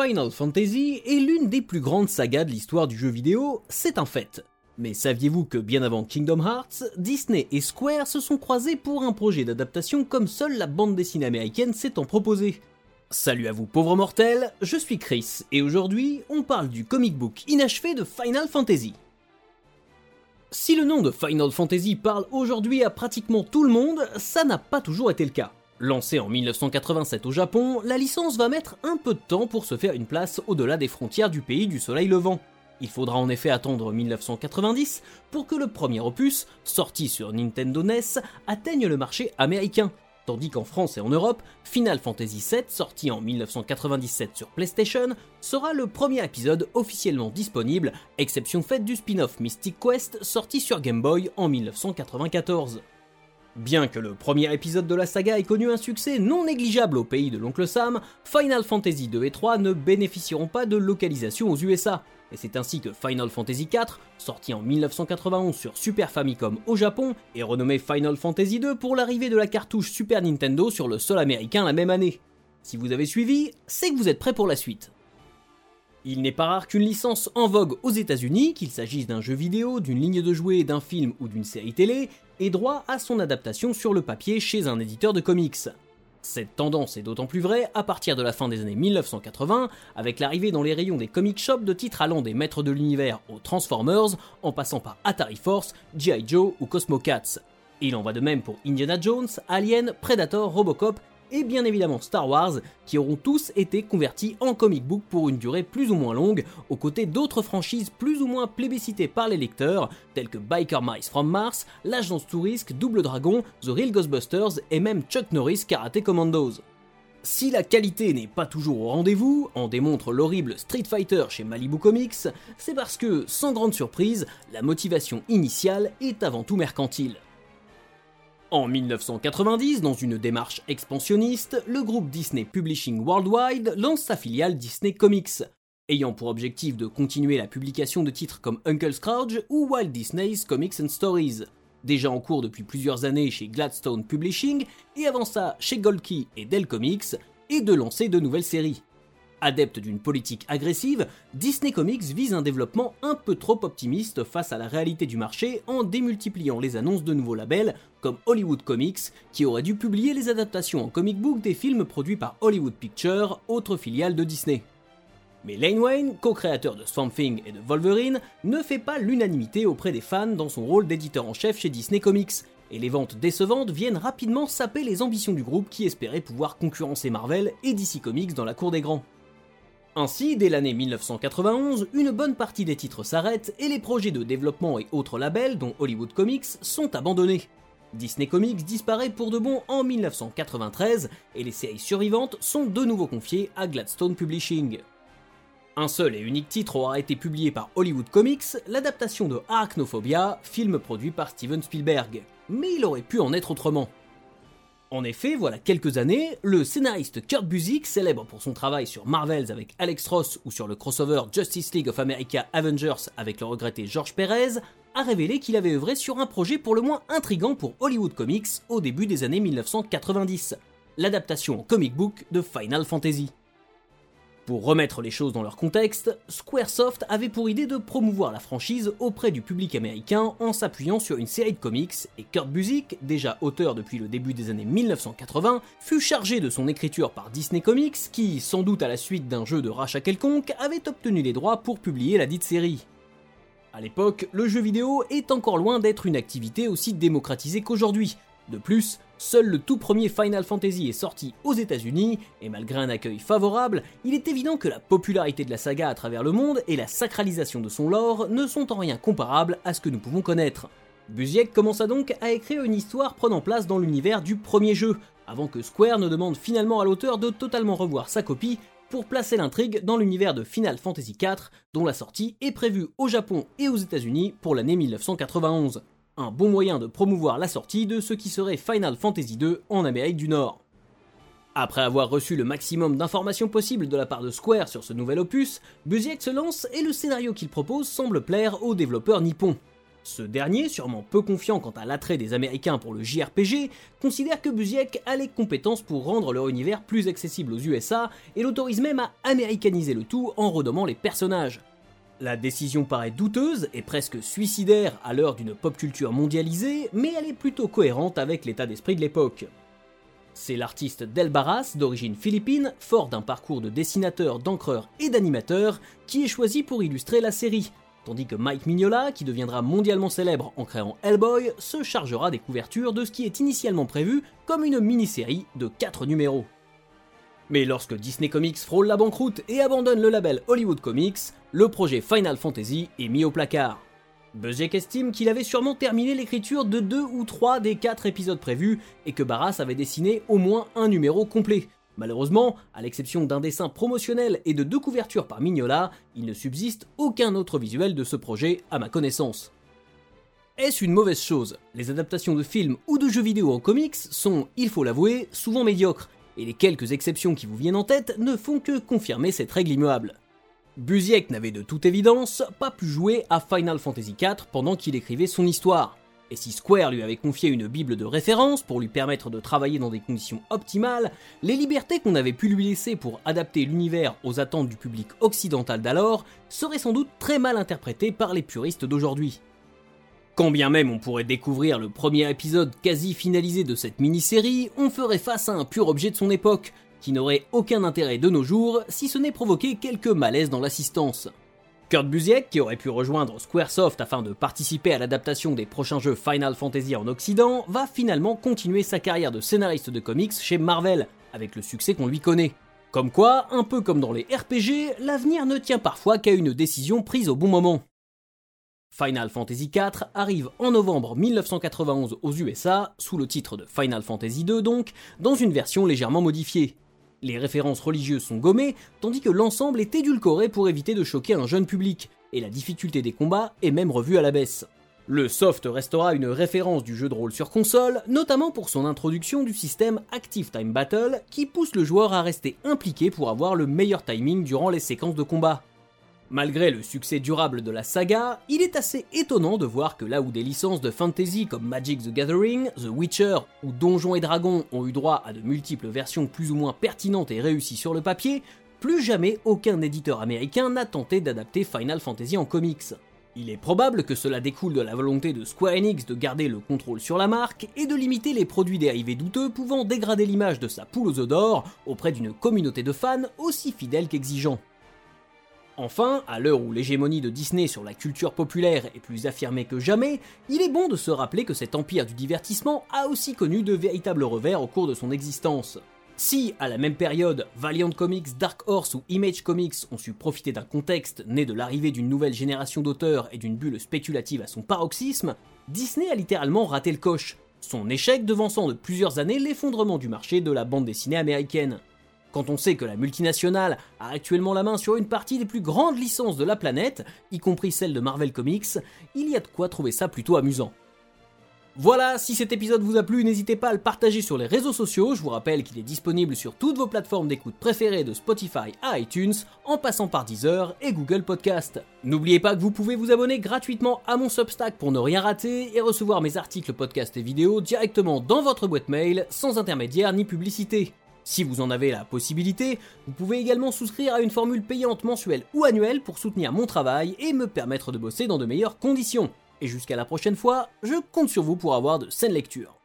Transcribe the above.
Final Fantasy est l'une des plus grandes sagas de l'histoire du jeu vidéo, c'est un fait. Mais saviez-vous que bien avant Kingdom Hearts, Disney et Square se sont croisés pour un projet d'adaptation comme seule la bande dessinée américaine s'est en proposé Salut à vous pauvres mortels, je suis Chris et aujourd'hui on parle du comic book inachevé de Final Fantasy. Si le nom de Final Fantasy parle aujourd'hui à pratiquement tout le monde, ça n'a pas toujours été le cas. Lancée en 1987 au Japon, la licence va mettre un peu de temps pour se faire une place au-delà des frontières du pays du soleil levant. Il faudra en effet attendre 1990 pour que le premier opus, sorti sur Nintendo NES, atteigne le marché américain, tandis qu'en France et en Europe, Final Fantasy VII, sorti en 1997 sur PlayStation, sera le premier épisode officiellement disponible, exception faite du spin-off Mystic Quest sorti sur Game Boy en 1994. Bien que le premier épisode de la saga ait connu un succès non négligeable au pays de l'oncle Sam, Final Fantasy 2 et 3 ne bénéficieront pas de localisation aux USA, et c'est ainsi que Final Fantasy IV, sorti en 1991 sur Super Famicom au Japon, est renommé Final Fantasy 2 pour l'arrivée de la cartouche Super Nintendo sur le sol américain la même année. Si vous avez suivi, c'est que vous êtes prêts pour la suite. Il n'est pas rare qu'une licence en vogue aux États-Unis, qu'il s'agisse d'un jeu vidéo, d'une ligne de jouets, d'un film ou d'une série télé, ait droit à son adaptation sur le papier chez un éditeur de comics. Cette tendance est d'autant plus vraie à partir de la fin des années 1980, avec l'arrivée dans les rayons des comic shops de titres allant des maîtres de l'univers aux Transformers, en passant par Atari Force, G.I. Joe ou Cosmo Cats. Il en va de même pour Indiana Jones, Alien, Predator, Robocop et bien évidemment Star Wars, qui auront tous été convertis en comic book pour une durée plus ou moins longue, aux côtés d'autres franchises plus ou moins plébiscitées par les lecteurs, telles que Biker Mice from Mars, l'Agence Touriste, Double Dragon, The Real Ghostbusters et même Chuck Norris Karate Commandos. Si la qualité n'est pas toujours au rendez-vous, en démontre l'horrible Street Fighter chez Malibu Comics, c'est parce que, sans grande surprise, la motivation initiale est avant tout mercantile. En 1990, dans une démarche expansionniste, le groupe Disney Publishing Worldwide lance sa filiale Disney Comics, ayant pour objectif de continuer la publication de titres comme Uncle Scrooge ou Walt Disney's Comics and Stories, déjà en cours depuis plusieurs années chez Gladstone Publishing et avant ça chez Gold Key et Dell Comics, et de lancer de nouvelles séries. Adepte d'une politique agressive, Disney Comics vise un développement un peu trop optimiste face à la réalité du marché en démultipliant les annonces de nouveaux labels comme Hollywood Comics, qui aurait dû publier les adaptations en comic book des films produits par Hollywood Pictures, autre filiale de Disney. Mais Lane Wayne, co-créateur de Swamp et de Wolverine, ne fait pas l'unanimité auprès des fans dans son rôle d'éditeur en chef chez Disney Comics, et les ventes décevantes viennent rapidement saper les ambitions du groupe qui espérait pouvoir concurrencer Marvel et DC Comics dans la cour des grands. Ainsi, dès l'année 1991, une bonne partie des titres s'arrêtent et les projets de développement et autres labels, dont Hollywood Comics, sont abandonnés. Disney Comics disparaît pour de bon en 1993 et les séries survivantes sont de nouveau confiées à Gladstone Publishing. Un seul et unique titre aura été publié par Hollywood Comics, l'adaptation de Arachnophobia, film produit par Steven Spielberg. Mais il aurait pu en être autrement. En effet, voilà quelques années, le scénariste Kurt Busiek, célèbre pour son travail sur Marvels avec Alex Ross ou sur le crossover Justice League of America Avengers avec le regretté George Perez, a révélé qu'il avait œuvré sur un projet pour le moins intrigant pour Hollywood Comics au début des années 1990, l'adaptation en comic book de Final Fantasy. Pour remettre les choses dans leur contexte, Squaresoft avait pour idée de promouvoir la franchise auprès du public américain en s'appuyant sur une série de comics, et Kurt Busiek, déjà auteur depuis le début des années 1980, fut chargé de son écriture par Disney Comics qui, sans doute à la suite d'un jeu de rachat quelconque, avait obtenu les droits pour publier la dite série. A l'époque, le jeu vidéo est encore loin d'être une activité aussi démocratisée qu'aujourd'hui, de plus, seul le tout premier Final Fantasy est sorti aux États-Unis, et malgré un accueil favorable, il est évident que la popularité de la saga à travers le monde et la sacralisation de son lore ne sont en rien comparables à ce que nous pouvons connaître. Busiek commença donc à écrire une histoire prenant place dans l'univers du premier jeu, avant que Square ne demande finalement à l'auteur de totalement revoir sa copie pour placer l'intrigue dans l'univers de Final Fantasy IV, dont la sortie est prévue au Japon et aux États-Unis pour l'année 1991 un bon moyen de promouvoir la sortie de ce qui serait Final Fantasy II en Amérique du Nord. Après avoir reçu le maximum d'informations possibles de la part de Square sur ce nouvel opus, Busiek se lance et le scénario qu'il propose semble plaire aux développeurs nippons. Ce dernier, sûrement peu confiant quant à l'attrait des Américains pour le JRPG, considère que Busiek a les compétences pour rendre leur univers plus accessible aux USA et l'autorise même à américaniser le tout en renommant les personnages. La décision paraît douteuse et presque suicidaire à l'heure d'une pop culture mondialisée, mais elle est plutôt cohérente avec l'état d'esprit de l'époque. C'est l'artiste Del Barras, d'origine philippine, fort d'un parcours de dessinateur, d'encreur et d'animateur, qui est choisi pour illustrer la série, tandis que Mike Mignola, qui deviendra mondialement célèbre en créant Hellboy, se chargera des couvertures de ce qui est initialement prévu comme une mini-série de 4 numéros. Mais lorsque Disney Comics frôle la banqueroute et abandonne le label Hollywood Comics, le projet Final Fantasy est mis au placard. Buzzek estime qu'il avait sûrement terminé l'écriture de deux ou trois des quatre épisodes prévus et que Barras avait dessiné au moins un numéro complet, Malheureusement, à l'exception d'un dessin promotionnel et de deux couvertures par Mignola, il ne subsiste aucun autre visuel de ce projet à ma connaissance. Est-ce une mauvaise chose? Les adaptations de films ou de jeux vidéo en comics sont, il faut l'avouer, souvent médiocres, et les quelques exceptions qui vous viennent en tête ne font que confirmer cette règle immuable. Busiek n'avait de toute évidence pas pu jouer à Final Fantasy IV pendant qu'il écrivait son histoire, et si Square lui avait confié une bible de référence pour lui permettre de travailler dans des conditions optimales, les libertés qu'on avait pu lui laisser pour adapter l'univers aux attentes du public occidental d'alors seraient sans doute très mal interprétées par les puristes d'aujourd'hui. Quand bien même on pourrait découvrir le premier épisode quasi finalisé de cette mini-série, on ferait face à un pur objet de son époque, qui n'aurait aucun intérêt de nos jours si ce n'est provoquer quelques malaises dans l'assistance. Kurt Busiek, qui aurait pu rejoindre Squaresoft afin de participer à l'adaptation des prochains jeux Final Fantasy en Occident, va finalement continuer sa carrière de scénariste de comics chez Marvel, avec le succès qu'on lui connaît. Comme quoi, un peu comme dans les RPG, l'avenir ne tient parfois qu'à une décision prise au bon moment. Final Fantasy IV arrive en novembre 1991 aux USA, sous le titre de Final Fantasy II donc, dans une version légèrement modifiée. Les références religieuses sont gommées, tandis que l'ensemble est édulcoré pour éviter de choquer un jeune public, et la difficulté des combats est même revue à la baisse. Le soft restera une référence du jeu de rôle sur console, notamment pour son introduction du système Active Time Battle, qui pousse le joueur à rester impliqué pour avoir le meilleur timing durant les séquences de combat. Malgré le succès durable de la saga, il est assez étonnant de voir que là où des licences de fantasy comme Magic the Gathering, The Witcher ou Donjons et Dragons ont eu droit à de multiples versions plus ou moins pertinentes et réussies sur le papier, plus jamais aucun éditeur américain n'a tenté d'adapter Final Fantasy en comics. Il est probable que cela découle de la volonté de Square Enix de garder le contrôle sur la marque et de limiter les produits dérivés douteux pouvant dégrader l'image de sa poule aux œufs d'or auprès d'une communauté de fans aussi fidèle qu'exigeant. Enfin, à l'heure où l'hégémonie de Disney sur la culture populaire est plus affirmée que jamais, il est bon de se rappeler que cet empire du divertissement a aussi connu de véritables revers au cours de son existence. Si, à la même période, Valiant Comics, Dark Horse ou Image Comics ont su profiter d'un contexte né de l'arrivée d'une nouvelle génération d'auteurs et d'une bulle spéculative à son paroxysme, Disney a littéralement raté le coche, son échec devançant de plusieurs années l'effondrement du marché de la bande dessinée américaine. Quand on sait que la multinationale a actuellement la main sur une partie des plus grandes licences de la planète, y compris celle de Marvel Comics, il y a de quoi trouver ça plutôt amusant. Voilà, si cet épisode vous a plu, n'hésitez pas à le partager sur les réseaux sociaux, je vous rappelle qu'il est disponible sur toutes vos plateformes d'écoute préférées de Spotify à iTunes, en passant par Deezer et Google Podcast. N'oubliez pas que vous pouvez vous abonner gratuitement à mon Substack pour ne rien rater et recevoir mes articles, podcasts et vidéos directement dans votre boîte mail, sans intermédiaire ni publicité. Si vous en avez la possibilité, vous pouvez également souscrire à une formule payante mensuelle ou annuelle pour soutenir mon travail et me permettre de bosser dans de meilleures conditions. Et jusqu'à la prochaine fois, je compte sur vous pour avoir de saines lectures.